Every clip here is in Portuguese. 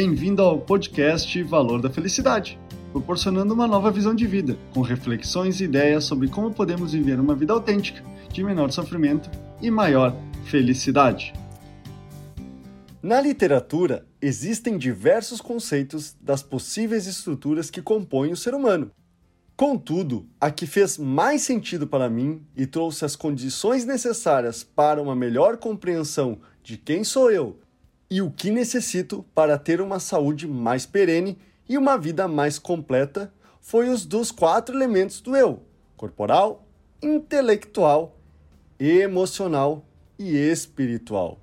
Bem-vindo ao podcast Valor da Felicidade, proporcionando uma nova visão de vida, com reflexões e ideias sobre como podemos viver uma vida autêntica, de menor sofrimento e maior felicidade. Na literatura, existem diversos conceitos das possíveis estruturas que compõem o ser humano. Contudo, a que fez mais sentido para mim e trouxe as condições necessárias para uma melhor compreensão de quem sou eu e o que necessito para ter uma saúde mais perene e uma vida mais completa foi os dos quatro elementos do eu: corporal, intelectual, emocional e espiritual.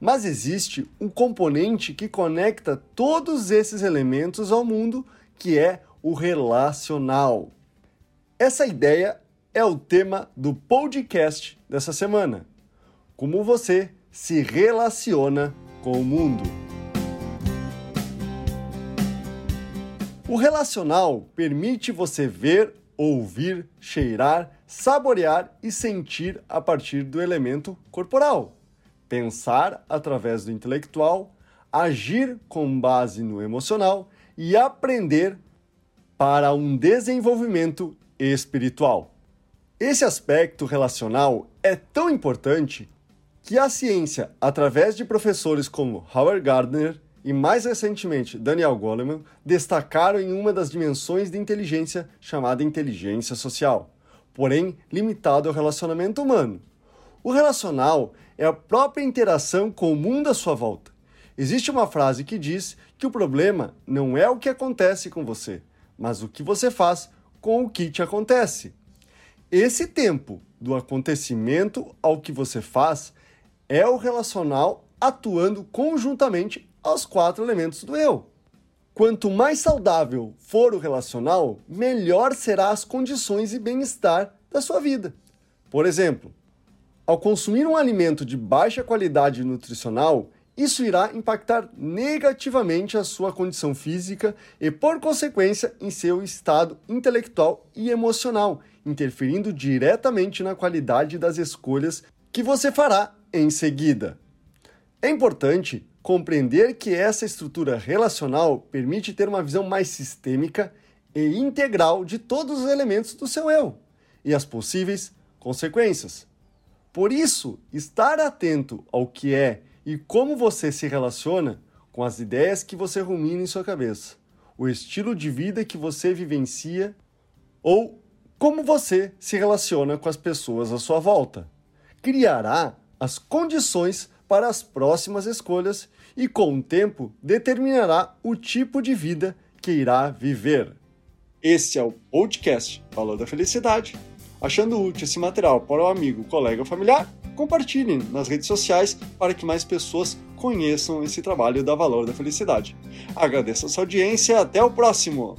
Mas existe um componente que conecta todos esses elementos ao mundo, que é o relacional. Essa ideia é o tema do podcast dessa semana. Como você se relaciona com o mundo. O relacional permite você ver, ouvir, cheirar, saborear e sentir a partir do elemento corporal, pensar através do intelectual, agir com base no emocional e aprender para um desenvolvimento espiritual. Esse aspecto relacional é tão importante que a ciência, através de professores como Howard Gardner e mais recentemente Daniel Goleman, destacaram em uma das dimensões de inteligência chamada inteligência social, porém limitado ao relacionamento humano. O relacional é a própria interação com o mundo à sua volta. Existe uma frase que diz que o problema não é o que acontece com você, mas o que você faz com o que te acontece. Esse tempo do acontecimento ao que você faz é o relacional atuando conjuntamente aos quatro elementos do eu. Quanto mais saudável for o relacional, melhor serão as condições e bem-estar da sua vida. Por exemplo, ao consumir um alimento de baixa qualidade nutricional, isso irá impactar negativamente a sua condição física e, por consequência, em seu estado intelectual e emocional, interferindo diretamente na qualidade das escolhas que você fará em seguida. É importante compreender que essa estrutura relacional permite ter uma visão mais sistêmica e integral de todos os elementos do seu eu e as possíveis consequências. Por isso, estar atento ao que é e como você se relaciona com as ideias que você rumina em sua cabeça, o estilo de vida que você vivencia ou como você se relaciona com as pessoas à sua volta, criará as condições para as próximas escolhas e, com o tempo, determinará o tipo de vida que irá viver. Esse é o podcast Valor da Felicidade. Achando útil esse material para o amigo, colega ou familiar, compartilhem nas redes sociais para que mais pessoas conheçam esse trabalho da Valor da Felicidade. Agradeço a sua audiência e até o próximo!